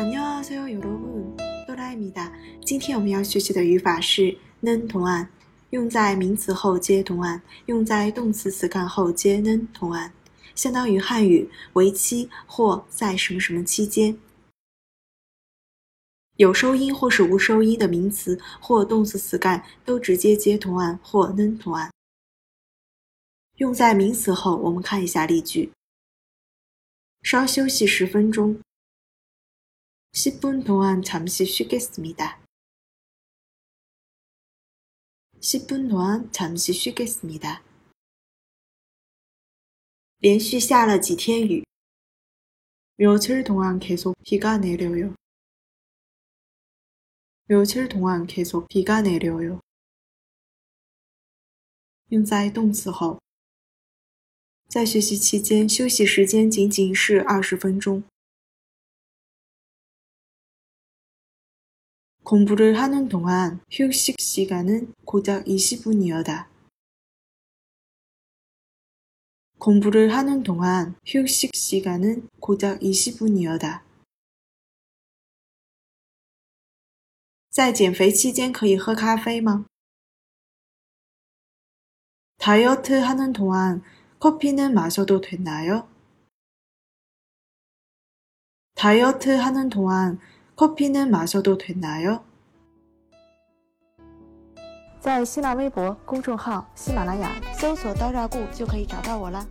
안녕하세요여러분哆啦咪哒。今天我们要学习的语法是는同案，用在名词后接同案，用在动词词干后接는同案，相当于汉语为期或在什么什么期间。有收音或是无收音的名词或动词词干都直接接同案或는同案。用在名词后，我们看一下例句：稍休息十分钟。 10분동안잠시쉬겠습니다10분동안잠시쉬겠습니다连续下了几天雨。며칠동안계속비가내려요며칠동안계속비가내려요用在动词后，在学习期间休息时间仅仅是二十分钟。 공부를 하는 동안 휴식 시간은 고작 20분이었다. 공부를 하는 동안 휴식 시간은 고작 20분이었다. 在减肥期间可以喝咖啡吗? 다이어트 하는 동안 커피는 마셔도 되나요? 다이어트 하는 동안 커피는 마셔도 되나요? 在新浪微博公众号“喜马拉雅”搜索“刀扎固”就可以找到我了。